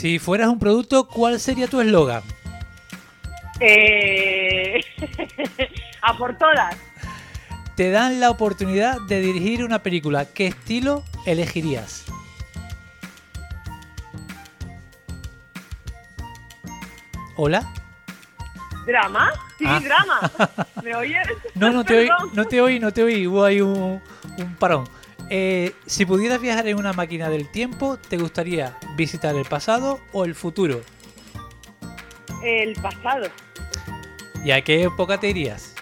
Si fueras un producto, ¿cuál sería tu eslogan? Eh... a por todas. Te dan la oportunidad de dirigir una película. ¿Qué estilo elegirías? ¿Hola? ¿Drama? Sí, Ah. drama. ¿Me oyes? No, no te oí, no te oí, no te oí. Hubo ahí un, un parón. Eh, si pudieras viajar en una máquina del tiempo, ¿te gustaría visitar el pasado o el futuro? El pasado. ¿Y a qué época te irías?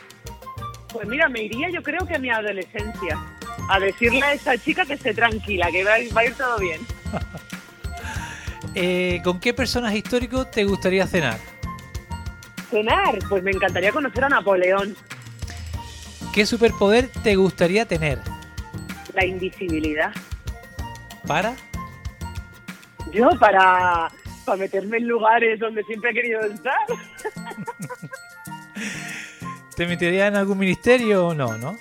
Pues mira, me iría yo creo que a mi adolescencia. A decirle a esa chica que esté tranquila, que va, a ir- va a ir todo bien. Eh, ¿Con qué personaje histórico te gustaría cenar? Cenar, pues me encantaría conocer a Napoleón. ¿Qué superpoder te gustaría tener? La invisibilidad. ¿Para? Yo para, para meterme en lugares donde siempre he querido estar. ¿Te metería en algún ministerio o no, no?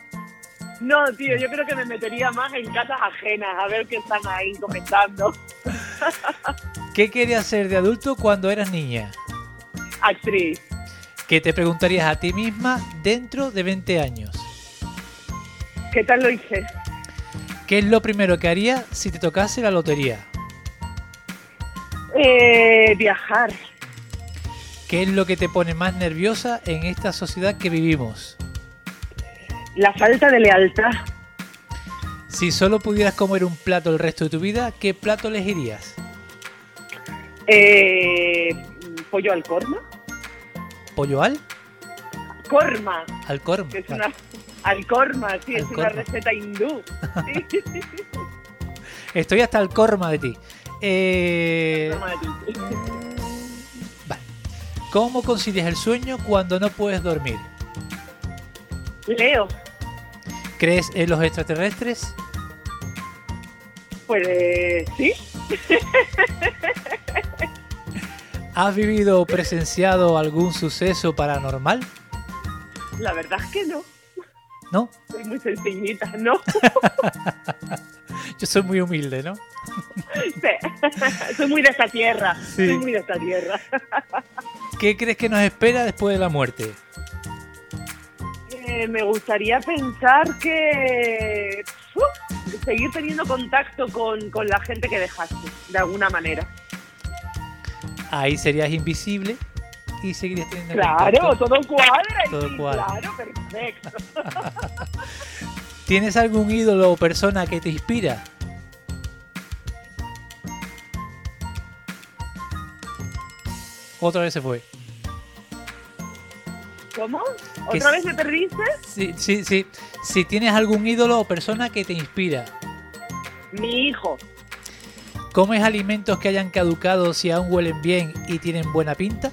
No, tío, yo creo que me metería más en casas ajenas, a ver qué están ahí comentando. ¿Qué querías ser de adulto cuando eras niña? Actriz. ¿Qué te preguntarías a ti misma dentro de 20 años? ¿Qué tal lo hice? ¿Qué es lo primero que harías si te tocase la lotería? Eh, viajar. ¿Qué es lo que te pone más nerviosa en esta sociedad que vivimos? La falta de lealtad. Si solo pudieras comer un plato el resto de tu vida, ¿qué plato elegirías? Eh, pollo al corma. ¿Pollo al? Corma, Al corm. que es una... Al corma, sí, es una receta hindú. Sí. Estoy hasta el corma de ti. Eh, vale. ¿Cómo concilias el sueño cuando no puedes dormir? Leo, ¿Crees en los extraterrestres? pues eh, sí. ¿Has vivido o presenciado algún suceso paranormal? La verdad es que no. ¿No? Soy muy sencillita, ¿no? Yo soy muy humilde, ¿no? Sí. Soy muy de esta tierra. Sí. Soy muy de esta tierra. ¿Qué crees que nos espera después de la muerte? Eh, me gustaría pensar que seguir teniendo contacto con, con la gente que dejaste, de alguna manera. Ahí serías invisible y seguirías teniendo Claro, contacto. todo cuadra. y Todo sí, cuadra. Claro, perfecto. ¿Tienes algún ídolo o persona que te inspira? Otra vez se fue. ¿Cómo? ¿Otra vez me perdiste? Sí, sí, sí. Si tienes algún ídolo o persona que te inspira. Mi hijo. ¿Comes alimentos que hayan caducado si aún huelen bien y tienen buena pinta?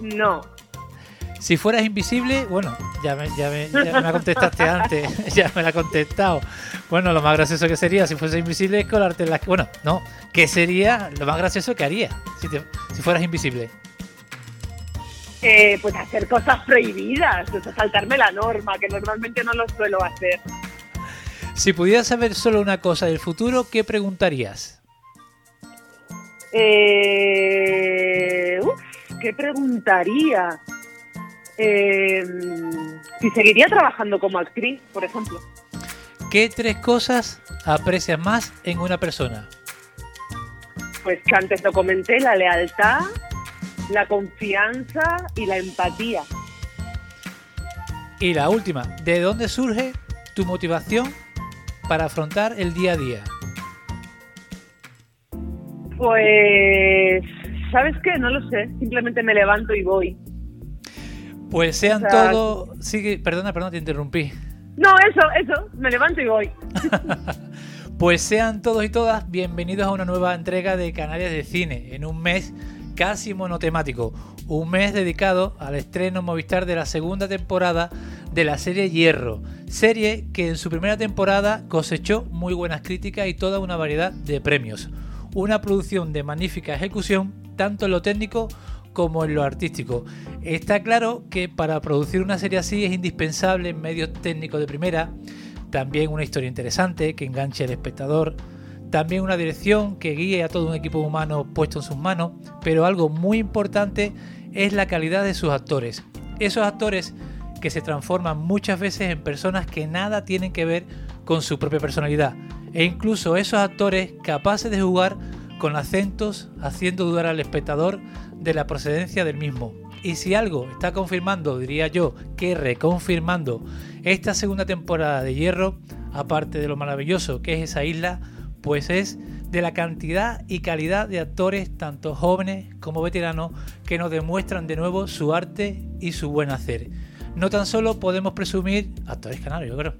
No. Si fueras invisible, bueno, ya me, ya me, ya me la contestaste antes, ya me la he contestado. Bueno, lo más gracioso que sería si fuese invisible es colarte en la... Bueno, no, ¿qué sería lo más gracioso que haría si, te- si fueras invisible? Eh, pues hacer cosas prohibidas, o sea, saltarme la norma, que normalmente no lo suelo hacer. Si pudieras saber solo una cosa del futuro, ¿qué preguntarías? Eh, ¿Qué preguntaría? Eh, si seguiría trabajando como actriz, por ejemplo. ¿Qué tres cosas aprecias más en una persona? Pues que antes lo comenté, la lealtad, la confianza y la empatía. Y la última, ¿de dónde surge tu motivación para afrontar el día a día? Pues, ¿sabes qué? No lo sé. Simplemente me levanto y voy. Pues sean O sea, todos... Sigue, perdona, perdona, te interrumpí. No, eso, eso. Me levanto y voy. Pues sean todos y todas bienvenidos a una nueva entrega de Canarias de Cine, en un mes casi monotemático, un mes dedicado al estreno en Movistar de la segunda temporada de la serie Hierro, serie que en su primera temporada cosechó muy buenas críticas y toda una variedad de premios. Una producción de magnífica ejecución, tanto en lo técnico como en lo artístico. Está claro que para producir una serie así es indispensable medios técnicos de primera, también una historia interesante que enganche al espectador, también una dirección que guíe a todo un equipo humano puesto en sus manos, pero algo muy importante es la calidad de sus actores. Esos actores que se transforman muchas veces en personas que nada tienen que ver con su propia personalidad, e incluso esos actores capaces de jugar con acentos, haciendo dudar al espectador de la procedencia del mismo. Y si algo está confirmando, diría yo, que reconfirmando esta segunda temporada de Hierro, aparte de lo maravilloso que es esa isla, pues es de la cantidad y calidad de actores, tanto jóvenes como veteranos, que nos demuestran de nuevo su arte y su buen hacer. No tan solo podemos presumir, actores canarios, yo creo,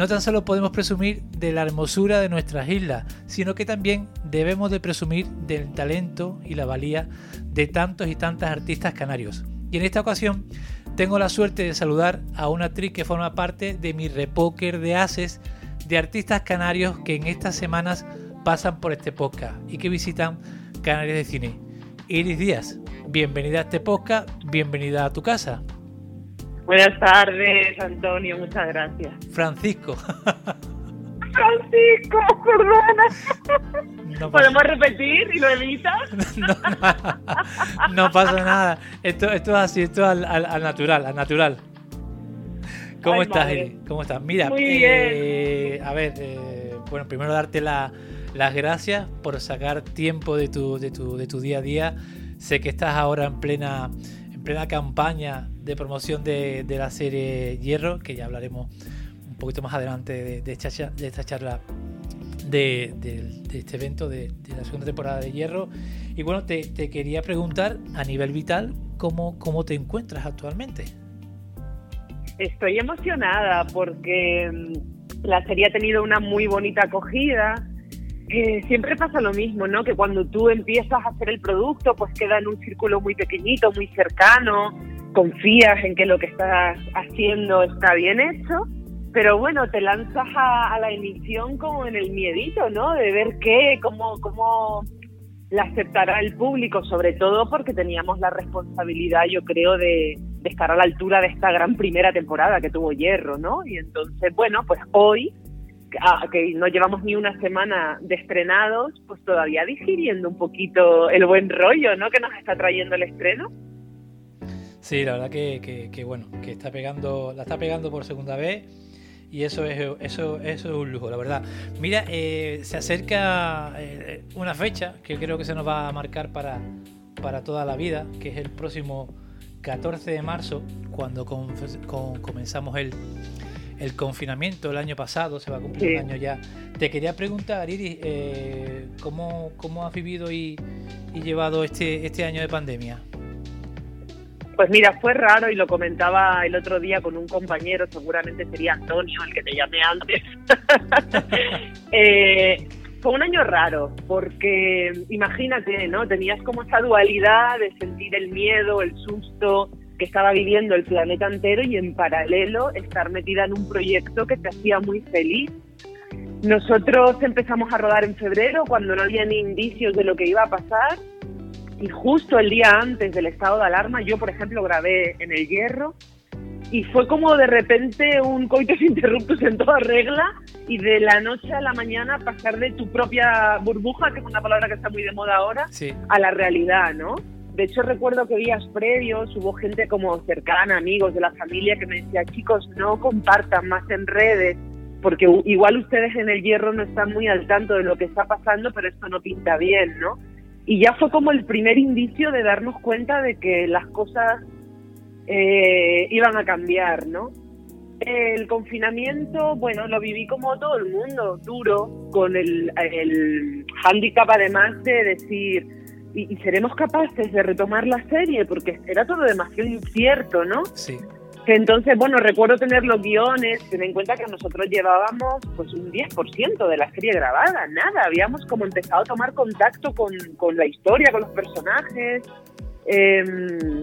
no tan solo podemos presumir de la hermosura de nuestras islas, sino que también debemos de presumir del talento y la valía de tantos y tantas artistas canarios. Y en esta ocasión tengo la suerte de saludar a una actriz que forma parte de mi repóker de ases de artistas canarios que en estas semanas pasan por este podcast y que visitan Canarias de Cine. Iris Díaz, bienvenida a este podcast, bienvenida a tu casa. Buenas tardes, Antonio. Muchas gracias. Francisco. Francisco, perdona. No ¿Podemos repetir y lo evitas? no, no, no pasa nada. Esto, esto es así, esto es al, al- al natural, al natural. ¿Cómo Ay, estás, madre. Iris? ¿Cómo estás? Mira, Muy eh, a ver, eh, bueno, primero darte la- las gracias por sacar tiempo de tu, de, tu, de tu día a día. Sé que estás ahora en plena, en plena campaña de promoción de, la serie Hierro, que ya hablaremos un poquito más adelante de, de esta, de esta charla de, este evento de, la segunda temporada de Hierro. Y bueno, te, quería preguntar a nivel vital cómo, cómo te encuentras actualmente. Estoy emocionada porque mm, la serie ha tenido una muy bonita acogida. Siempre pasa lo mismo, ¿no? Que cuando tú empiezas a hacer el producto, pues queda en un círculo muy pequeñito, muy cercano, confías en que lo que estás haciendo está bien hecho, pero bueno, te lanzas a, a la emisión como en el miedito, ¿no? De ver qué, cómo, cómo la aceptará el público, sobre todo porque teníamos la responsabilidad, yo creo, de, de estar a la altura de esta gran primera temporada que tuvo Hierro, ¿no? Y entonces, bueno, pues hoy, que no llevamos ni una semana de estrenados, pues todavía digiriendo un poquito el buen rollo, ¿no? Que nos está trayendo el estreno. Sí, la verdad que, que- bueno, que está pegando, la está pegando por segunda vez y eso es eso, eso es un lujo, la verdad. Mira, eh, se acerca eh, una fecha que creo que se nos va a marcar para, para toda la vida, que es el próximo 14 de marzo, cuando comenzamos el, el confinamiento el año pasado, se va a cumplir Sí. un año ya. Te quería preguntar, Iris, eh, ¿cómo, ¿cómo has vivido y, y llevado este, este año de pandemia? Pues mira, fue raro y lo comentaba el otro día con un compañero, seguramente sería Antonio, el que te llamé antes. Eh, fue un año raro, porque imagínate, ¿no? Tenías como esa dualidad de sentir el miedo, el susto que estaba viviendo el planeta entero y en paralelo estar metida en un proyecto que te hacía muy feliz. Nosotros empezamos a rodar en febrero cuando no había ni indicios de lo que iba a pasar y justo el día antes del estado de alarma, yo por ejemplo grabé en el hierro y fue como de repente un coitus interruptus en toda regla y de la noche a la mañana pasar de tu propia burbuja, que es una palabra que está muy de moda ahora, Sí. a la realidad, ¿no? De hecho, recuerdo que días previos hubo gente como cercana, amigos de la familia, que me decía, chicos, no compartan más en redes, porque igual ustedes en el hierro no están muy al tanto de lo que está pasando, pero esto no pinta bien, ¿no? Y ya fue como el primer indicio de darnos cuenta de que las cosas eh, iban a cambiar, ¿no? El confinamiento, bueno, lo viví como todo el mundo, duro, con el, el hándicap además de decir, ¿y, y seremos capaces de retomar la serie? Porque era todo demasiado incierto, ¿no? Sí. Entonces, bueno, recuerdo tener los guiones, ten en cuenta que nosotros llevábamos pues un 10% de la serie grabada, nada, habíamos como empezado a tomar contacto con, con la historia, con los personajes, em,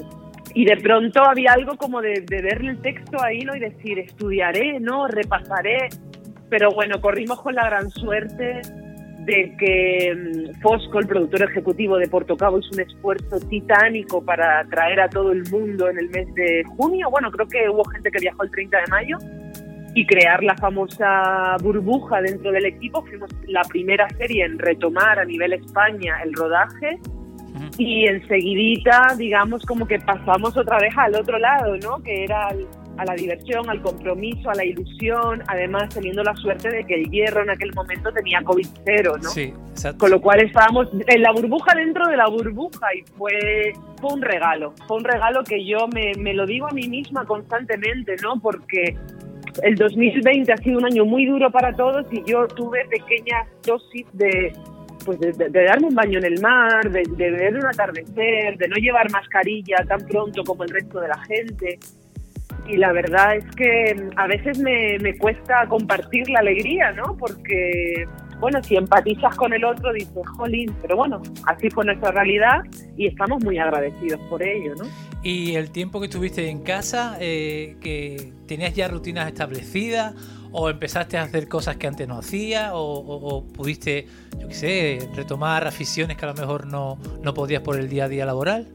y de pronto había algo como de, de ver el texto ahí, ¿no? Y decir, estudiaré, ¿no? Repasaré, pero bueno, corrimos con la gran suerte de que mm, Fosco, el productor ejecutivo de Portocabo, hizo un esfuerzo titánico para traer a todo el mundo en el mes de junio. Bueno, creo que hubo gente que viajó el 30 de mayo y crear la famosa burbuja dentro del equipo. Fuimos la primera serie en retomar a nivel España el rodaje y enseguidita, digamos, como que pasamos otra vez al otro lado, ¿no? Que era a la diversión, al compromiso, a la ilusión, además teniendo la suerte de que el hierro en aquel momento tenía COVID cero, ¿no? Sí, exacto. Con lo cual estábamos en la burbuja dentro de la burbuja y fue, fue un regalo, fue un regalo que yo me, me lo digo a mí misma constantemente, ¿no? Porque el 2020 ha sido un año muy duro para todos y yo tuve pequeñas dosis de, pues de, de- de darme un baño en el mar, de, de ver un atardecer, de no llevar mascarilla tan pronto como el resto de la gente. Y la verdad es que mm, a veces me, me cuesta compartir la alegría, ¿no? Porque, bueno, si empatizas con el otro, dices, jolín, pero bueno, así fue nuestra realidad y estamos muy agradecidos por ello, ¿no? Y el tiempo que estuviste en casa, eh, que tenías ya rutinas establecidas, o empezaste a hacer cosas que antes no hacías, o, o- o pudiste, yo qué sé, retomar aficiones que a lo mejor no, no podías por el día a día laboral.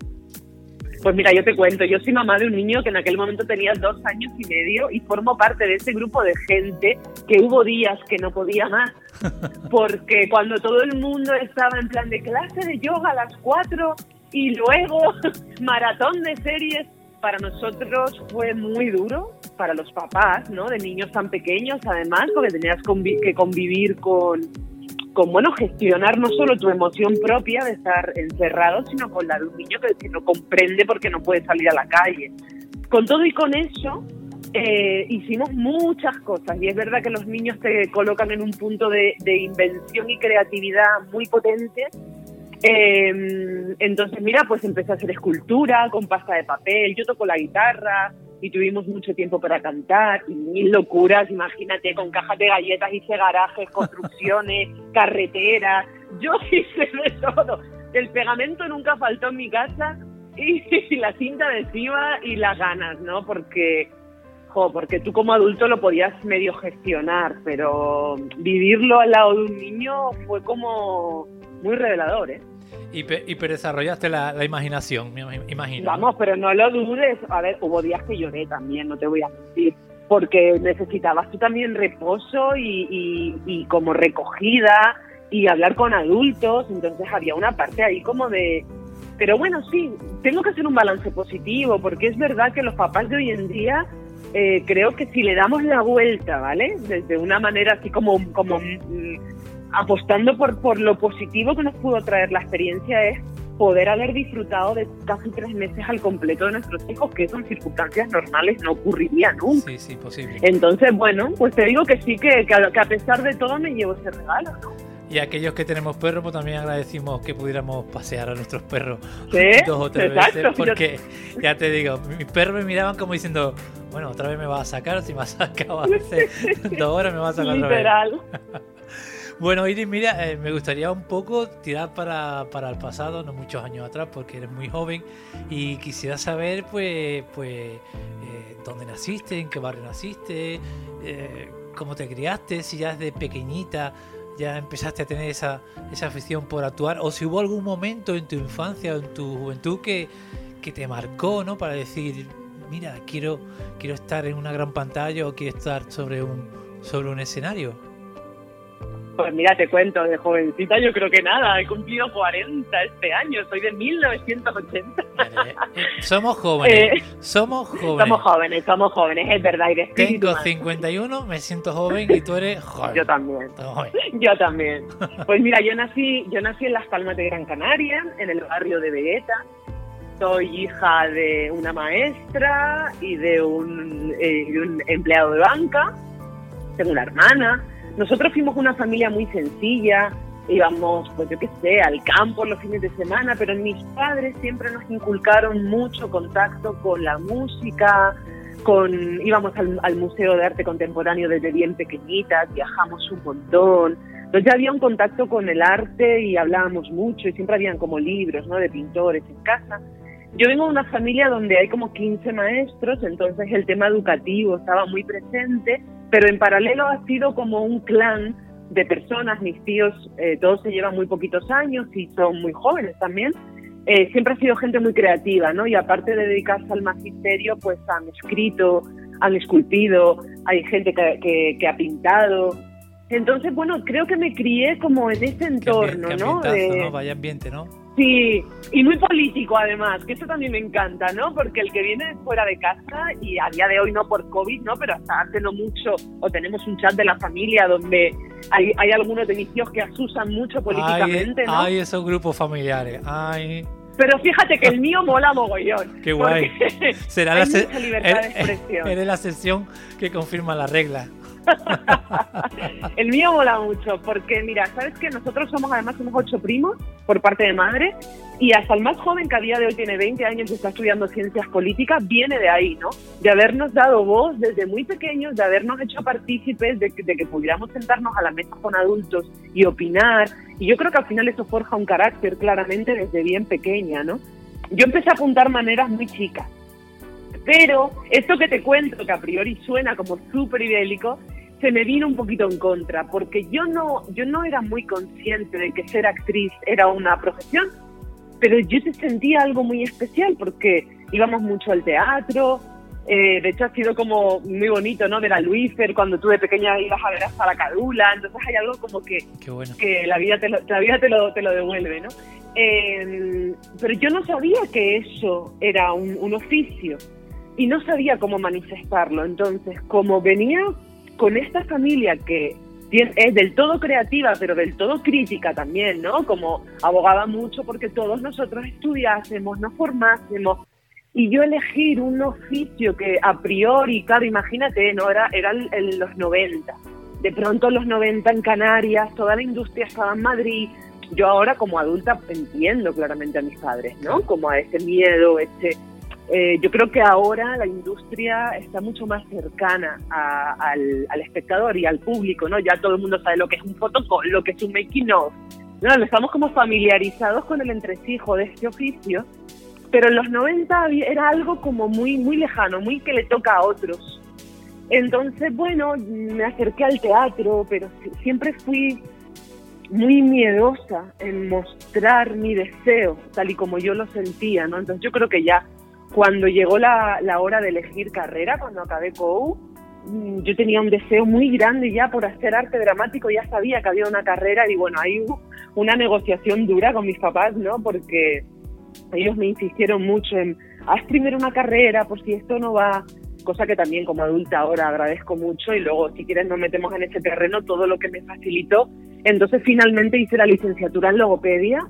Pues mira, yo te cuento, yo soy mamá de un niño que en aquel momento tenía dos años y medio y formo parte de ese grupo de gente que hubo días que no podía más. Porque cuando todo el mundo estaba en plan de clase de yoga a las cuatro y luego maratón de series, para nosotros fue muy duro, para los papás, ¿no? De niños tan pequeños, además, porque tenías que convivir con, con, bueno, gestionar no solo tu emoción propia de estar encerrado, sino con la de un niño que, no comprende porque no puede salir a la calle. Con todo y con eso, eh, hicimos muchas cosas y es verdad que los niños te colocan en un punto de, de invención y creatividad muy potente. Eh, entonces, mira, pues empecé a hacer escultura con pasta de papel, yo toco la guitarra y tuvimos mucho tiempo para cantar y mil locuras, imagínate, con cajas de galletas, hice garajes, construcciones, carreteras, yo hice de todo. El pegamento nunca faltó en mi casa y, la cinta adhesiva y las ganas, ¿no? Porque, jo, porque tú como adulto lo podías medio gestionar, pero vivirlo al lado de un niño fue como muy revelador, ¿eh? Y, pe- y pero desarrollaste la, la imaginación, me imag- imagino. ¿no? Vamos, pero no lo dudes. A ver, hubo días que lloré también, no te voy a mentir. Porque necesitabas tú también reposo y, y- y como recogida y hablar con adultos. Entonces había una parte ahí como de. Pero bueno, sí, tengo que hacer un balance positivo porque es verdad que los papás de hoy en día. eh, creo que si le damos la vuelta, ¿vale? Desde una manera así como, como mm, apostando por, por lo positivo que nos pudo traer la experiencia es poder haber disfrutado de casi tres meses al completo de nuestros hijos, que eso en circunstancias normales no ocurriría nunca. Sí, sí, posible. Entonces, bueno, pues te digo que sí, que, que a, a pesar de todo me llevo ese regalo, ¿no? Y aquellos que tenemos perros, pues también agradecimos que pudiéramos pasear a nuestros perros Sí, dos o tres exacto. veces, porque ya te digo, mis perros me miraban como diciendo, bueno, otra vez me vas a sacar, si me has sacado hace dos horas me vas a sacar otra vez. Bueno, Iris, mira, eh, me gustaría un poco tirar para, para el pasado, no muchos años atrás, porque eres muy joven, y quisiera saber, pues, pues eh, dónde naciste, en qué barrio naciste, eh, cómo te criaste, si ya desde pequeñita ya empezaste a tener esa, esa afición por actuar, o si hubo algún momento en tu infancia o en tu juventud que, que te marcó, ¿no? Para decir, mira, quiero, quiero estar en una gran pantalla o quiero estar sobre un, sobre un escenario. Pues mira, te cuento, de jovencita yo creo que nada, he cumplido 40 este año, soy de 1980. Eh, somos jóvenes, Eh, somos jóvenes. Somos jóvenes, somos jóvenes, es verdad. Y Tengo más. 51, me siento joven y tú eres joven. Yo también. Yo también. Pues mira, yo nací, yo nací en Las Palmas de Gran Canaria, en el barrio de Vegueta. Soy hija de una maestra y de un, eh, de un empleado de banca. Tengo una hermana. Nosotros fuimos una familia muy sencilla. Íbamos, pues yo qué sé, al campo los fines de semana, pero mis padres siempre nos inculcaron mucho contacto con la música, con íbamos al, al Museo de Arte Contemporáneo desde bien pequeñitas, viajamos un montón. Entonces ya había un contacto con el arte y hablábamos mucho y siempre habían como libros ¿no? de pintores en casa. Yo vengo de una familia donde hay como 15 maestros, entonces el tema educativo estaba muy presente, pero en paralelo ha sido como un clan de personas, mis tíos eh, todos se llevan muy poquitos años y son muy jóvenes también, eh, siempre ha sido gente muy creativa, ¿no? Y aparte de dedicarse al magisterio, pues han escrito, han esculpido, hay gente que, que- que ha pintado. Entonces, bueno, creo que me crié como en ese Qué entorno, qué ¿no? ambientazo, De- ¿no? Vaya ambiente, ¿no? Sí, y muy político además, que eso también me encanta, ¿no? Porque el que viene fuera de casa, y a día de hoy no por COVID, ¿no? Pero hasta hace no mucho, o tenemos un chat de la familia donde hay, hay algunos de mis tíos que asusan mucho políticamente, ¿no? hay esos grupos familiares. Ay, Pero fíjate que el mío mola mogollón. Qué guay. será hay la, se- mucha libertad de eres- expresión. eres la sección que confirma la regla. El mío mola mucho, porque mira, sabes que nosotros somos además somos ocho primos por parte de madre, y hasta el más joven que a día de hoy tiene 20 años y está estudiando ciencias políticas, viene de ahí, ¿no? De habernos dado voz desde muy pequeños, de habernos hecho partícipes, de de que pudiéramos sentarnos a la mesa con adultos y opinar. Y yo creo que al final eso forja un carácter claramente desde bien pequeña, ¿no? Yo empecé a apuntar maneras muy chicas. Pero esto que te cuento, que a priori suena como súper idélico, se me vino un poquito en contra, porque yo no, yo no era muy consciente de que ser actriz era una profesión, pero yo te sentía algo muy especial, porque íbamos mucho al teatro, eh, de hecho ha sido como muy bonito, ¿no? Ver a Luífer, cuando tú de pequeña ibas a ver hasta la cadula, entonces hay algo como que bueno. que la vida te lo, la vida te lo, te lo devuelve, ¿no? Eh, pero yo no sabía que eso era un, un oficio y no sabía cómo manifestarlo. Entonces, como venía con esta familia que es del todo creativa, pero del todo crítica también, ¿no? Como abogaba mucho porque todos nosotros estudiásemos, nos formásemos. Y yo elegir un oficio que a priori, claro, imagínate, ¿no? Era, eran los 90 de pronto los 90 en Canarias, toda la industria estaba en Madrid. Yo ahora como adulta entiendo claramente a mis padres, ¿no? Como a ese miedo, ese... eh, yo creo que ahora la industria está mucho más cercana a- al, al espectador y al público, ¿no? Ya todo el mundo sabe lo que es un fotocall, lo que es un making of. No, estamos como familiarizados con el entresijo de este oficio, pero en los 90 había- era algo como muy, muy lejano, muy que le toca a otros. Entonces, bueno, me acerqué al teatro, pero si- siempre fui muy miedosa en mostrar mi deseo, tal y como yo lo sentía, ¿no? Entonces yo creo que ya cuando llegó la, la hora de elegir carrera, cuando acabé COU, mm, yo tenía un deseo muy grande ya por hacer arte dramático, ya sabía que había una carrera y bueno, ahí hubo una negociación dura con mis papás, ¿no? Porque ellos me insistieron mucho en, haz primero una carrera por si esto no va, cosa que también como adulta ahora agradezco mucho y luego si quieres nos metemos en ese terreno todo lo que me facilitó. Entonces finalmente hice la licenciatura en logopedia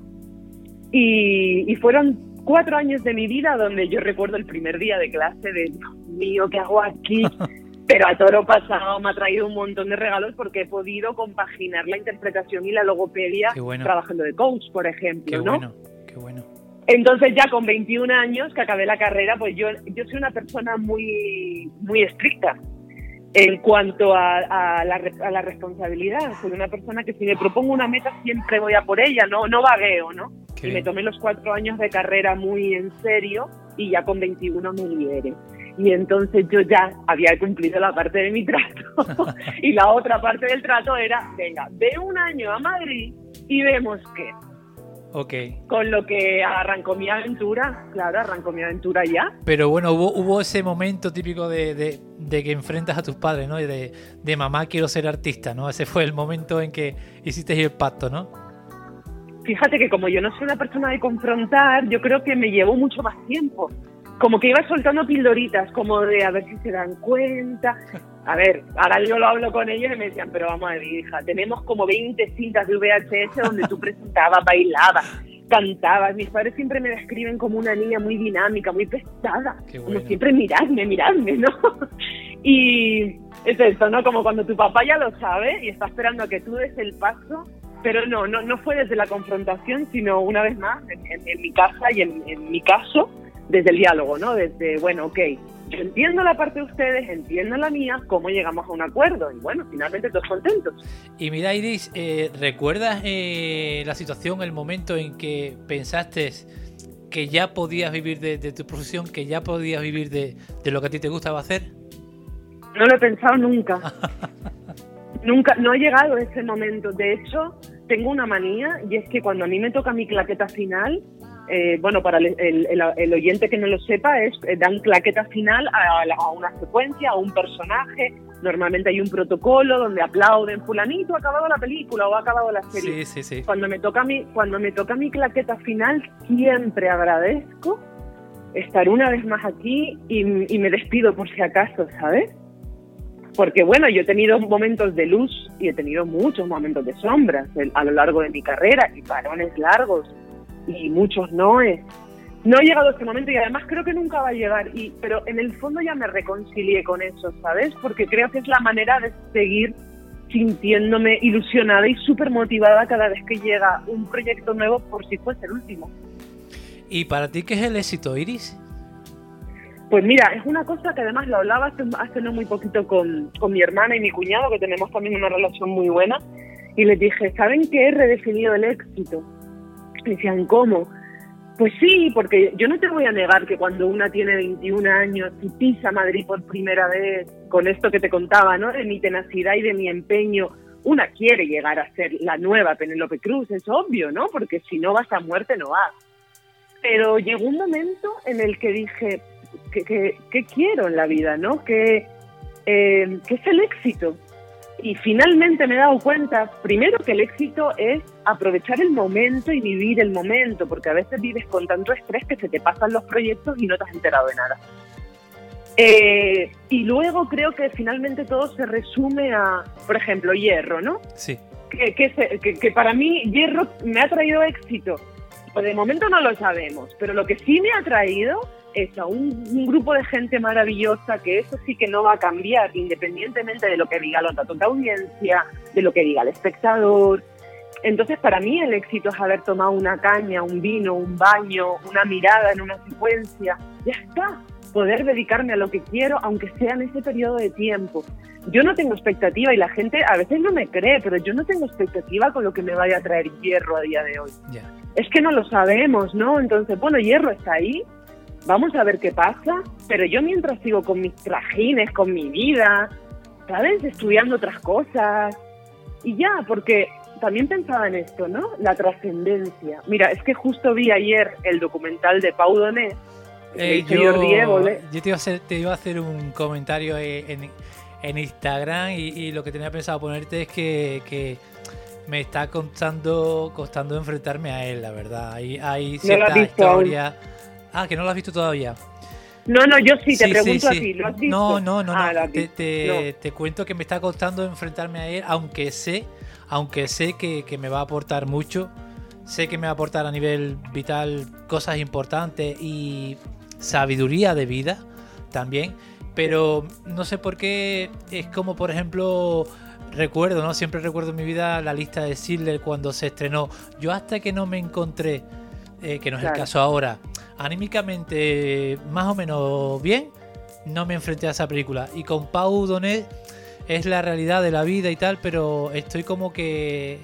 y, y fueron cuatro años de mi vida donde yo recuerdo el primer día de clase de, Dios mío, ¿qué hago aquí? Pero a toro pasado me ha traído un montón de regalos porque he podido compaginar la interpretación y la logopedia bueno. trabajando de coach, por ejemplo, Qué ¿no? bueno, qué bueno. Entonces ya con 21 años que acabé la carrera, pues yo, yo soy una persona muy, muy estricta en cuanto a, a la, a la responsabilidad. Soy una persona que si me propongo una meta siempre voy a por ella, no, no vagueo, ¿no? Y me tomé los cuatro años de carrera muy en serio y ya con 21 me liberé. Y entonces yo ya había cumplido la parte de mi trato y la otra parte del trato era, venga, ve un año a Madrid y vemos qué. Ok. Con lo que arrancó mi aventura, claro, arrancó mi aventura ya. Pero bueno, hubo, hubo ese momento típico de, de- de que enfrentas a tus padres, ¿no? Y de, de mamá quiero ser artista, ¿no? Ese fue el momento en que hiciste el pacto, ¿no? Fíjate que como yo no soy una persona de confrontar, yo creo que me llevó mucho más tiempo. Como que iba soltando pildoritas, como de a ver si se dan cuenta. A ver, ahora yo lo hablo con ellos y me decían, pero vamos a ver, hija, tenemos como 20 cintas de VHS donde tú presentabas, bailabas, cantabas. Mis padres siempre me describen como una niña muy dinámica, muy pesada. Qué Como bueno. siempre, miradme, miradme, ¿no? Y es esto, ¿no? Como cuando tu papá ya lo sabe y está esperando a que tú des el paso, pero no, no, no fue desde la confrontación, sino una vez más, en, en- en mi casa y en, en mi caso, desde el diálogo, ¿no? Desde, bueno, ok, yo entiendo la parte de ustedes, entiendo la mía, cómo llegamos a un acuerdo. Y bueno, finalmente todos contentos. Y mira, Iris, eh, ¿recuerdas eh, la situación, el momento en que pensaste que ya podías vivir de, de tu profesión, que ya podías vivir de, de lo que a ti te gustaba hacer? No lo he pensado nunca. nunca, no ha llegado ese momento. De hecho, tengo una manía y es que cuando a mí me toca mi claqueta final, eh, bueno, para el, el- oyente que no lo sepa, es eh, dan claqueta final a, a una secuencia, a un personaje. Normalmente hay un protocolo donde aplauden, fulanito, ha acabado la película o ha acabado la serie. Sí, sí, sí. Cuando me toca mi, cuando me toca mi claqueta final, siempre agradezco estar una vez más aquí y, y me despido por si acaso, ¿sabes? Porque bueno, yo he tenido momentos de luz y he tenido muchos momentos de sombras a lo largo de mi carrera y parones largos y muchos noes. No he llegado a ese momento y además creo que nunca va a llegar, y, pero en el fondo ya me reconcilié con eso, ¿sabes? Porque creo que es la manera de seguir sintiéndome ilusionada y súper motivada cada vez que llega un proyecto nuevo por si fuese el último. ¿Y para ti qué es el éxito, Iris? Pues mira, es una cosa que además lo hablaba hace, no muy poquito con, con mi hermana y mi cuñado, que tenemos también una relación muy buena, y les dije, ¿saben qué he redefinido el éxito? Y decían, ¿cómo? Pues sí, porque yo no te voy a negar que cuando una tiene 21 años y pisa Madrid por primera vez, con esto que te contaba, ¿no? De mi tenacidad y de mi empeño, una quiere llegar a ser la nueva Penélope Cruz, es obvio, ¿no? Porque si no vas a muerte, no vas. Pero llegó un momento en el que dije, ¿qué, qué, qué quiero en la vida, no? ¿Qué, eh, ¿Qué es el éxito? Y finalmente me he dado cuenta, primero, que el éxito es aprovechar el momento y vivir el momento, porque a veces vives con tanto estrés que se te pasan los proyectos y no te has enterado de nada. Eh, y luego creo que finalmente todo se resume a, por ejemplo, hierro, ¿no? Sí. que, que, se- que- que para mí Hierro me ha traído éxito. Pues de momento no lo sabemos, pero lo que sí me ha traído es a un, un grupo de gente maravillosa que eso sí que no va a cambiar, independientemente de lo que diga la tonta audiencia, de lo que diga el espectador. Entonces, para mí el éxito es haber tomado una caña, un vino, un baño, una mirada en una secuencia. Ya está. Poder dedicarme a lo que quiero, aunque sea en ese periodo de tiempo. Yo no tengo expectativa y la gente a veces no me cree, pero yo no tengo expectativa con lo que me vaya a traer hierro a día de hoy. Es que no lo sabemos, ¿no? Entonces, bueno, hierro está ahí, vamos a ver qué pasa, pero yo mientras sigo con mis trajines, con mi vida, ¿sabes? Estudiando otras cosas. Y ya, porque también pensaba en esto, ¿no? La trascendencia. Mira, es que justo vi ayer el documental de Pau Donés, Eh, yo, Jordi Évole. yo te, iba a hacer, te iba a hacer un comentario eh, en, en Instagram y, y lo que tenía pensado ponerte es que, que me está costando, costando enfrentarme a él, la verdad. Hay, hay No visto aún. Ah, que no lo has visto todavía. No, no, yo sí, te Sí, pregunto sí, a ti, ¿lo has visto? No, no, no, Ah, no. Te, visto. te- No. te cuento que me está costando enfrentarme a él, aunque sé, aunque sé que, que me va a aportar mucho. Sé que me va a aportar a nivel vital cosas importantes y sabiduría de vida también. Pero no sé por qué es como, por ejemplo, recuerdo, ¿no? Siempre recuerdo en mi vida la lista de Sidler cuando se estrenó. Yo hasta que no me encontré, eh, que no es el caso ahora, anímicamente más o menos bien, no me enfrenté a esa película. Y con Pau Donet es la realidad de la vida y tal, pero estoy como que,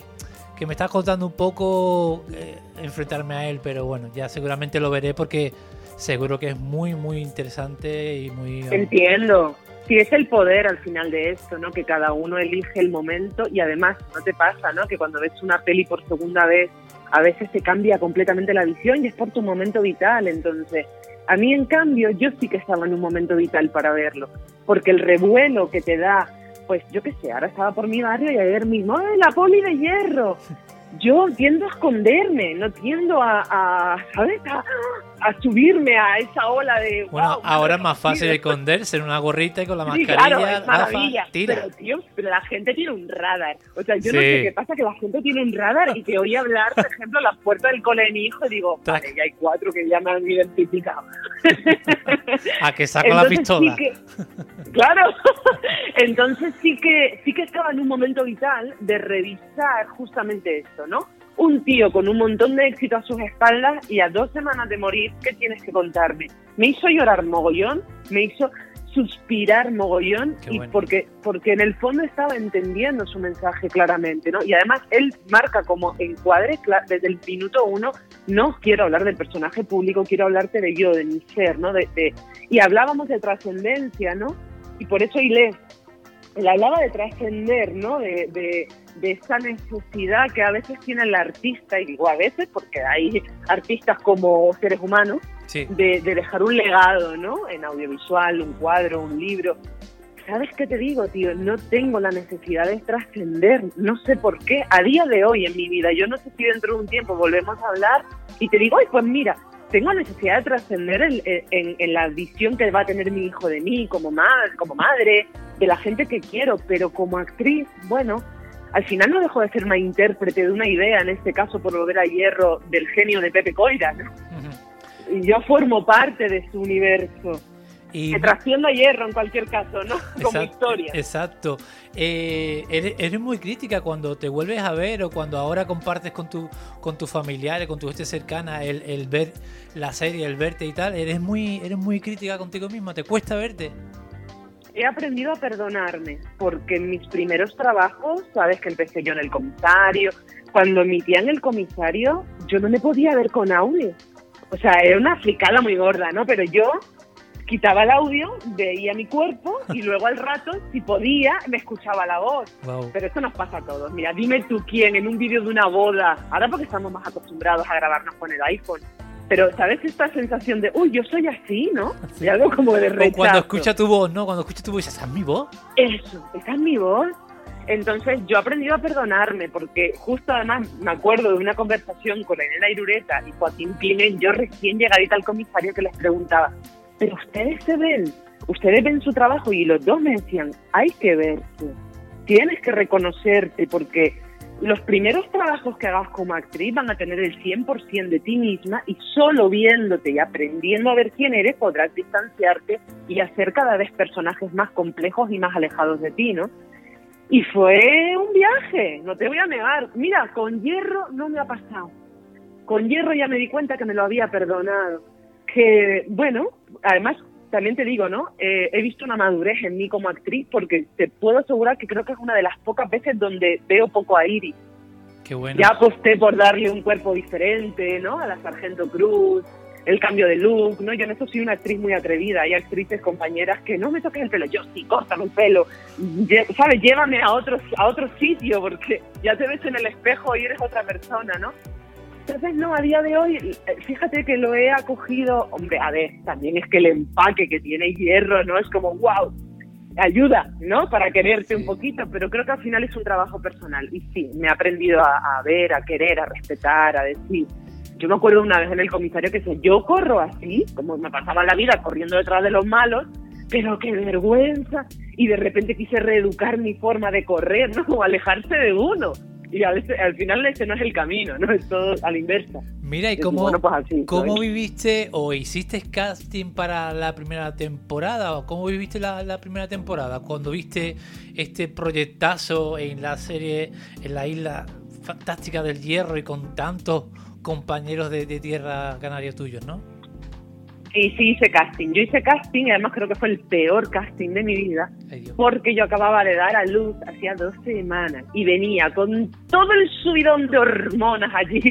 que me está costando un poco eh, enfrentarme a él, pero bueno, ya seguramente lo veré porque seguro que es muy, muy interesante y muy... Entiendo. Sí, es el poder al final de esto, ¿no? Que cada uno elige el momento y además no te pasa, ¿no? Que cuando ves una peli por segunda vez a veces te cambia completamente la visión y es por tu momento vital. Entonces, a mí en cambio, yo sí que estaba en un momento vital para verlo, porque el revuelo que te da, pues yo qué sé, ahora estaba por mi barrio y ayer mismo, ¡ay, la poli de hierro! yo tiendo a esconderme, no tiendo a, a ¿sabes? A, a, subirme a esa ola de... Bueno, ahora es más fácil esconderse en una gorrita y con la sí, mascarilla. Claro, es maravilla. Pero, tío, pero la gente tiene un radar. O sea, yo no sé qué pasa, que la gente tiene un radar y que oí hablar, por ejemplo, la puerta del cole de mi hijo y digo, vale, ya hay cuatro que ya me han identificado. a que saco la pistola. Sí que, claro. Entonces sí que, sí que estaba en un momento vital de revisar justamente esto, ¿no? Un tío con un montón de éxito a sus espaldas y a dos semanas de morir, ¿qué tienes que contarme? Me hizo llorar mogollón, me hizo suspirar mogollón y bueno. porque porque en el fondo estaba entendiendo su mensaje claramente, ¿no? Y además él marca como encuadre desde el minuto uno, no quiero hablar del personaje público, quiero hablarte de yo, de mi ser, ¿no? De, de y hablábamos de trascendencia, ¿no? Y por eso Ilé, él hablaba de trascender, ¿no? De, de, de, esa necesidad que a veces tiene el artista, y digo a veces porque hay artistas como seres humanos, sí. de, de, dejar un legado, ¿no? En audiovisual, un cuadro, un libro. ¿Sabes qué te digo, tío? No tengo la necesidad de trascender, no sé por qué, a día de hoy en mi vida, yo no sé si dentro de un tiempo volvemos a hablar y te digo, ay, pues mira, tengo necesidad de trascender en, en, en, la visión que va a tener mi hijo de mí como madre, como madre, de la gente que quiero, pero como actriz, bueno, al final no dejo de ser una intérprete de una idea, en este caso por volver a hierro, del genio de Pepe Coira, ¿no? Uh -huh. Yo formo parte de su universo. Y que trasciendo a hierro en cualquier caso, ¿no? Como exacto, historia. Exacto. Eh, eres, eres, muy crítica cuando te vuelves a ver o cuando ahora compartes con tu con tus familiares, con tu gente cercana, el, el, ver la serie, el verte y tal. Eres muy, eres muy crítica contigo mismo. ¿Te cuesta verte? He aprendido a perdonarme, porque en mis primeros trabajos, sabes que empecé yo en el comisario, cuando emitían el comisario, yo no me podía ver con audio. O sea, era una fricada muy gorda, ¿no? Pero yo quitaba el audio, veía mi cuerpo y luego al rato, si podía, me escuchaba la voz. Wow. Pero esto nos pasa a todos. Mira, dime tú quién en un vídeo de una boda, ahora porque estamos más acostumbrados a grabarnos con el iPhone, pero ¿sabes esta sensación de, uy, yo soy así, ¿no? Sí. Y algo como de rechazo. O cuando escucha tu voz, ¿no? Cuando escucha tu voz, ¿esa es mi voz? Eso, esa es mi voz. Entonces yo he aprendido a perdonarme porque justo además me acuerdo de una conversación con Elena Irureta y Joaquín Climent, yo recién llegadita al comisario que les preguntaba, pero ustedes se ven, ustedes ven su trabajo y los dos me decían, hay que verse, tienes que reconocerte porque los primeros trabajos que hagas como actriz van a tener el 100% de ti misma y solo viéndote y aprendiendo a ver quién eres podrás distanciarte y hacer cada vez personajes más complejos y más alejados de ti, ¿no? Y fue un viaje, no te voy a negar. Mira, con hierro no me ha pasado. Con hierro ya me di cuenta que me lo había perdonado. Que, bueno, además también te digo, ¿no? Eh, he visto una madurez en mí como actriz porque te puedo asegurar que creo que es una de las pocas veces donde veo poco a Iris. Qué bueno. Ya aposté por darle un cuerpo diferente, ¿no? A la Sargento Cruz, el cambio de look, ¿no? Yo en eso soy una actriz muy atrevida. Hay actrices, compañeras que no me toques el pelo. Yo sí, córtame el pelo. ¿Sabes? Llévame a otro, a otro sitio porque ya te ves en el espejo y eres otra persona, ¿no? Entonces, no, a día de hoy, fíjate que lo he acogido, hombre, a ver, también es que el empaque que tiene hierro, ¿no? Es como, wow, ayuda, ¿no? Para quererte un poquito, pero creo que al final es un trabajo personal. Y sí, me he aprendido a, a ver, a querer, a respetar, a decir. Yo me acuerdo una vez en el comisario que decía, yo corro así, como me pasaba la vida corriendo detrás de los malos, pero qué vergüenza. Y de repente quise reeducar mi forma de correr, ¿no? O alejarse de uno y a veces, al final ese no es el camino, ¿no? Es todo a la inversa. Mira, ¿y cómo, bueno, pues así, cómo viviste o hiciste casting para la primera temporada? ¿O cómo viviste la, la, primera temporada? Cuando viste este proyectazo en la serie, en la isla fantástica del hierro y con tantos compañeros de, de tierra canaria tuyos, ¿no? Sí, sí, hice casting. Yo hice casting y además creo que fue el peor casting de mi vida porque yo acababa de dar a luz hacía dos semanas y venía con todo el subidón de hormonas allí,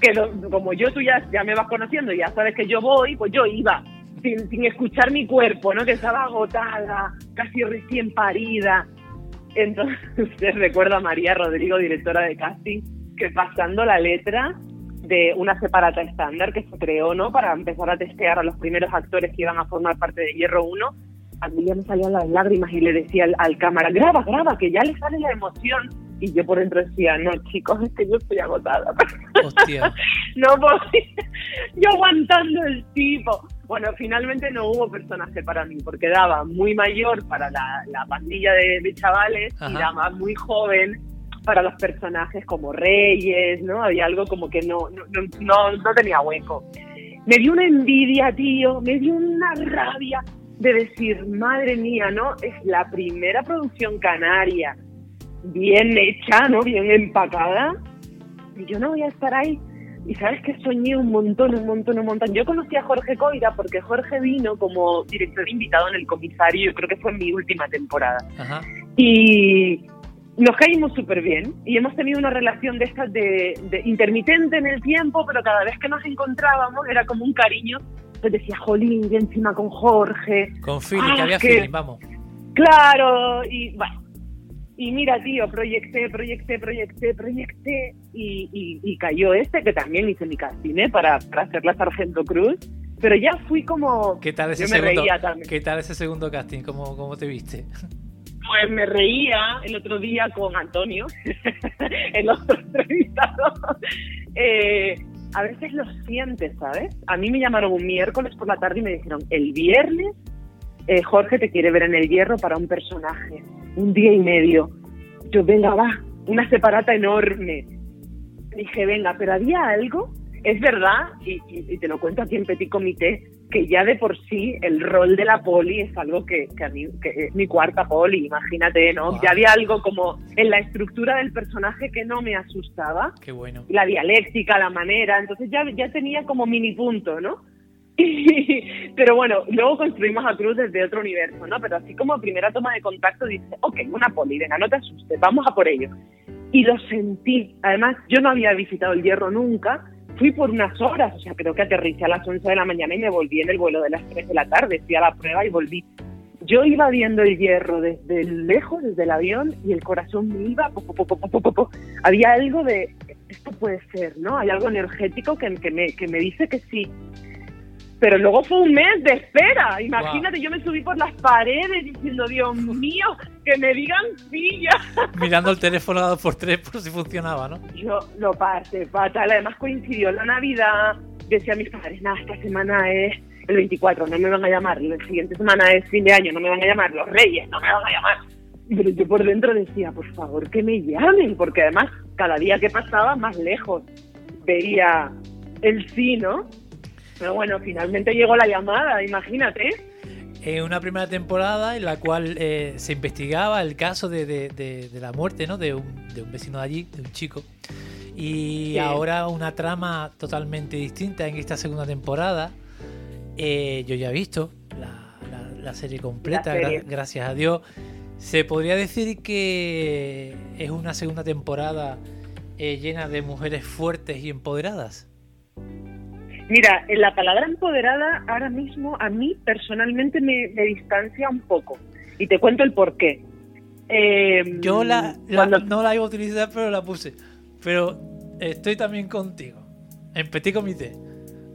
que lo, como yo tú ya, ya me vas conociendo y ya sabes que yo voy, pues yo iba sin, sin escuchar mi cuerpo, ¿no? Que estaba agotada, casi recién parida. Entonces recuerdo a María Rodrigo, directora de casting, que pasando la letra de una separata estándar que se creó, ¿no? Para empezar a testear a los primeros actores que iban a formar parte de Hierro 1. A mí ya me salían las lágrimas y le decía al, al cámara, graba, graba, que ya le sale la emoción. Y yo por dentro decía, no, chicos, es que yo estoy agotada. Hostia. no podía. Yo aguantando el tipo. Bueno, finalmente no hubo personaje para mí, porque daba muy mayor para la, la pandilla de, de chavales Ajá. y daba muy joven para los personajes como Reyes, ¿no? Había algo como que no, no, no, no, tenía hueco. Me dio una envidia, tío, me dio una rabia de decir, madre mía, ¿no? Es la primera producción canaria bien hecha, ¿no? Bien empacada. Y yo no voy a estar ahí. Y sabes que soñé un montón, un montón, un montón. Yo conocí a Jorge Coira porque Jorge vino como director invitado en El Comisario, yo creo que fue en mi última temporada. Ajá. Y nos caímos súper bien y hemos tenido una relación de estas de, de intermitente en el tiempo, pero cada vez que nos encontrábamos era como un cariño. Pues decía, jolín, y encima con Jorge. Con feeling, Ah, que había que- feeling, vamos. Claro, y bueno. Y mira, tío, proyecté, proyecté, proyecté, proyecté y, y, y cayó este, que también hice mi casting ¿eh? para, para hacer la Sargento Cruz. Pero ya fui como... ¿Qué tal ese Yo me segundo? reía también. ¿Qué tal ese segundo casting? ¿Cómo, cómo te viste? Pues me reía el otro día con Antonio, el otro entrevistado. Eh, a veces lo sientes, ¿sabes? A mí me llamaron un miércoles por la tarde y me dijeron, el viernes eh, Jorge te quiere ver en el hierro para un personaje, un día y medio. Yo, venga, va, una separata enorme. Dije, venga, pero había algo, es verdad, y, y- y te lo cuento aquí en Petit Comité, que ya de por sí el rol de la poli es algo que, que a mí, que es mi cuarta poli, imagínate, ¿no? Wow. Ya había algo como en la estructura del personaje que no me asustaba Qué bueno. la dialéctica, la manera, entonces ya, ya tenía como mini punto, ¿no? Pero bueno, luego construimos a Cruz desde otro universo, ¿no? Pero así como primera toma de contacto dice, ok, una poli, venga, no te asustes, vamos a por ello. Y lo sentí. Además, yo no había visitado el hierro nunca, fui por unas horas, o sea, creo que aterricé a las 11 de la mañana y me volví en el vuelo de las 3 de la tarde, fui a la prueba y volví. Yo iba viendo el hierro desde lejos, desde el avión, y el corazón me iba. po, po, po. Había algo de, esto puede ser, ¿no? Hay algo energético que, que, me, que me dice que sí. Pero luego fue un mes de espera. Imagínate, yo me subí por las paredes diciendo, Dios mío, que me digan sí ya. Mirando el teléfono a dos por tres por si funcionaba, ¿no? Yo lo pasé fatal. Además coincidió la Navidad. Decía a mis padres, nada, esta semana es el 24, no me van a llamar. La siguiente semana es fin de año, no me van a llamar. Los Reyes, no me van a llamar. Pero yo por dentro decía, por favor, que me llamen. Porque además, cada día que pasaba, más lejos veía el sí, ¿no? Pero bueno, finalmente llegó la llamada, imagínate. En una primera temporada en la cual eh, se investigaba el caso de, de- de- de la muerte ¿no? de, un, de un vecino de allí, de un chico. Y Sí. ahora una trama totalmente distinta en esta segunda temporada. Eh, yo ya he visto la, la- la serie completa, La serie. gra- gracias a Dios. Se podría decir que es una segunda temporada eh, llena de mujeres fuertes y empoderadas. Mira, en la palabra empoderada ahora mismo a mí personalmente me, me distancia un poco. Y te cuento el por qué. Eh, Yo la, la- cuando- no la iba a utilizar, pero la puse. Pero estoy también contigo. En Petit Comité.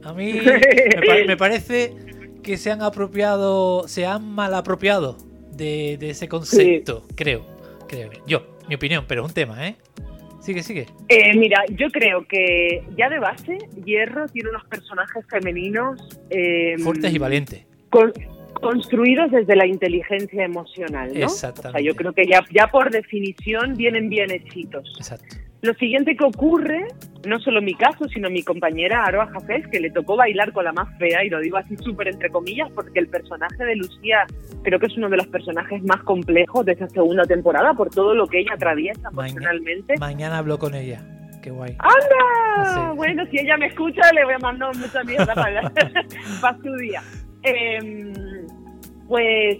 A mí me, pa- me parece que se han apropiado, se han mal apropiado de, de ese concepto, creo. Creo. Yo, mi opinión, pero es un tema, ¿eh? Sigue, sigue. Eh, mira, yo creo que ya de base Hierro tiene unos personajes femeninos eh, Fuertes y valientes. con- construidos desde la inteligencia emocional, ¿no? Exactamente. O sea, yo creo que ya, ya por definición vienen bien hechitos. Exacto. Lo siguiente que ocurre, no solo mi caso, sino mi compañera Aroa Jafés, que le tocó bailar con la más fea, y lo digo así súper entre comillas, porque el personaje de Lucía creo que es uno de los personajes más complejos de esa segunda temporada, por todo lo que ella atraviesa emocionalmente. Mañana hablo con ella. Qué guay. ¡Anda! Sí. Bueno, si ella me escucha, le voy a mandar mucha mierda para, para su día. Em, pues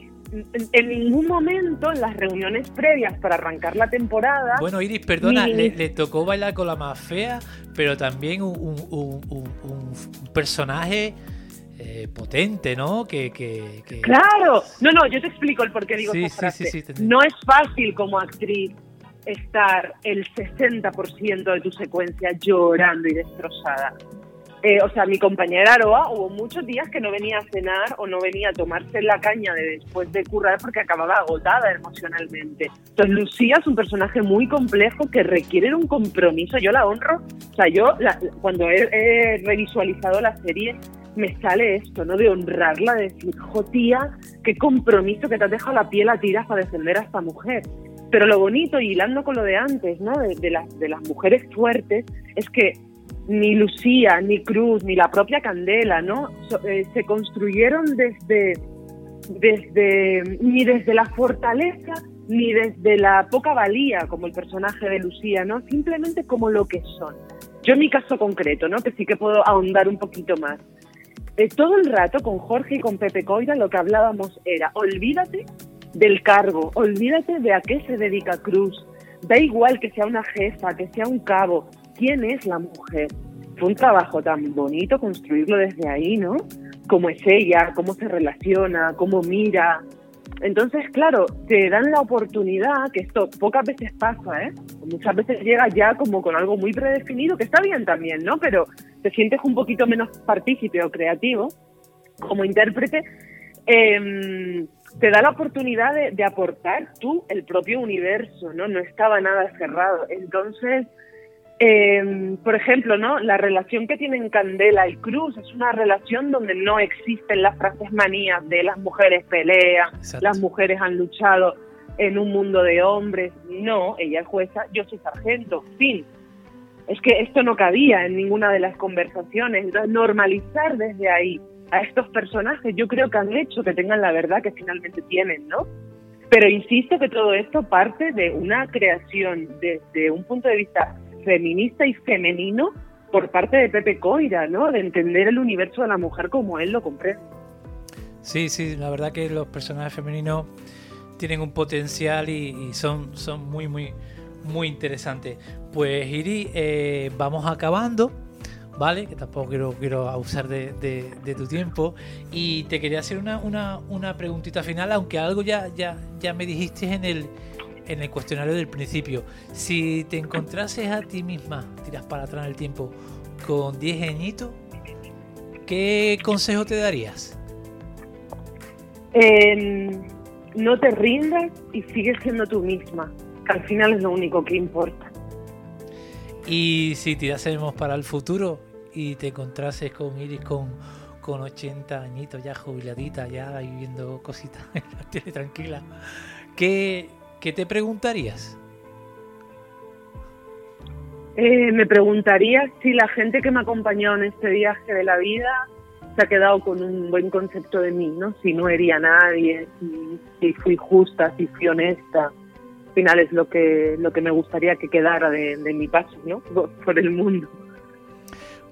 en, ningún momento en las reuniones previas para arrancar la temporada Bueno, Iris, perdona, le, le tocó bailar con la más fea, pero también un, un- un- un- un personaje eh, potente, ¿no? Que, que, que- Claro, no, no, yo te explico el por qué digo Sí, esa sí, frase. sí, no es fácil como actriz estar el 60% de tu secuencia llorando y destrozada. Eh, o sea, mi compañera Aroa hubo muchos días que no venía a cenar o no venía a tomarse la caña de después de currar porque acababa agotada emocionalmente. Entonces, Lucía es un personaje muy complejo que requiere un compromiso. Yo la honro. O sea, yo cuando he, revisualizado la serie me sale esto, ¿no? De honrarla, de decir, jo tía, qué compromiso que te has dejado la piel a tiras para defender a esta mujer. Pero lo bonito, y hilando con lo de antes, ¿no? De, las, de las mujeres fuertes, es que ni Lucía, ni Cruz, ni la propia Candela, ¿no? Eh, se construyeron desde, desde, ni desde la fortaleza, ni desde la poca valía, como el personaje de Lucía, ¿no? Simplemente como lo que son. Yo en mi caso concreto, ¿no? Que sí que puedo ahondar un poquito más. Eh, todo el rato con Jorge y con Pepe Coira lo que hablábamos era, olvídate del cargo, olvídate de a qué se dedica Cruz, da igual que sea una jefa, que sea un cabo, quién es la mujer. Fue un trabajo tan bonito construirlo desde ahí, ¿no? Cómo es ella, cómo se relaciona, cómo mira. Entonces, claro, te dan la oportunidad, que esto pocas veces pasa, ¿eh? Muchas veces llega ya como con algo muy predefinido, que está bien también, ¿no? Pero te sientes un poquito menos partícipe o creativo como intérprete. Eh, te da la oportunidad de, de, aportar tú el propio universo, ¿no? No estaba nada cerrado. Entonces, eh, por ejemplo, ¿no? La relación que tienen Candela y Cruz es una relación donde no existen las frases manías de las mujeres pelean, las mujeres han luchado en un mundo de hombres. No, ella es jueza, yo soy sargento, fin. Es que esto no cabía en ninguna de las conversaciones. Entonces, normalizar desde ahí a estos personajes, yo creo que han hecho que tengan la verdad que finalmente tienen, ¿no? Pero insisto que todo esto parte de una creación desde un punto de vista feminista y femenino por parte de Pepe Coira, ¿no? De entender el universo de la mujer como él lo comprende. Sí, sí, la verdad que los personajes femeninos tienen un potencial y, son, son muy, muy, muy interesantes. Pues Iri, eh, vamos acabando. ¿vale? Que tampoco quiero, quiero abusar de, tu tiempo. Y te quería hacer una, una, una, preguntita final, aunque algo ya, ya, ya me dijiste en el, en el cuestionario del principio. Si te encontrases a ti misma, tiras para atrás en el tiempo, con 10 añitos, ¿qué consejo te darías? no te rindas y sigues siendo tú misma, que al final es lo único que importa. Y si tirásemos para el futuro y te encontrases con Iris con, con 80 añitos, ya jubiladita, ya viviendo cositas en tranquila, ¿qué, ¿qué te preguntarías? Eh, me preguntaría si la gente que me acompañó en este viaje de la vida se ha quedado con un buen concepto de mí, ¿no? Si no hería a nadie, si, fui justa, si fui honesta. Al final es lo que, lo que me gustaría que quedara de, mi paso, ¿no? Por, el mundo.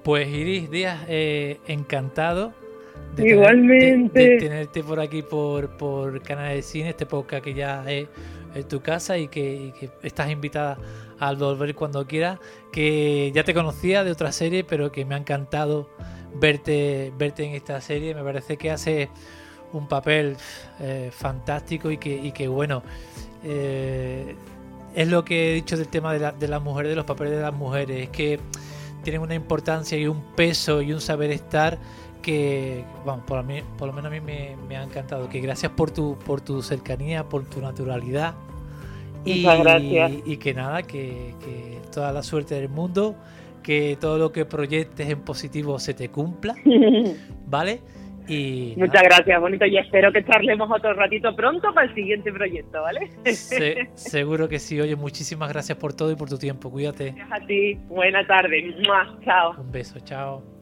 Pues Iris Díaz, eh, encantado de Igualmente. tenerte por aquí por, por Canal de Cine, este podcast que ya es en tu casa y que, estás invitada al volver cuando quieras. Que ya te conocía de otra serie, pero que me ha encantado verte, verte en esta serie. Me parece que hace un papel eh, fantástico y que, y que bueno, eh, es lo que he dicho del tema de, la, de las mujeres, de los papeles de las mujeres. Es que tienen una importancia y un peso y un saber estar que, bueno, por, mí, por lo menos a mí me, ha encantado. Que gracias por tu, por tu cercanía, por tu naturalidad. Y, gracias. Y que nada, que, toda la suerte del mundo, que todo lo que proyectes en positivo se te cumpla, ¿vale? Y Muchas gracias, bonito, y espero que charlemos otro ratito pronto para el siguiente proyecto, ¿vale? seguro que sí. Oye, muchísimas gracias por todo y por tu tiempo. Cuídate. Gracias a ti. Buena tarde. Chao. Un beso. Chao.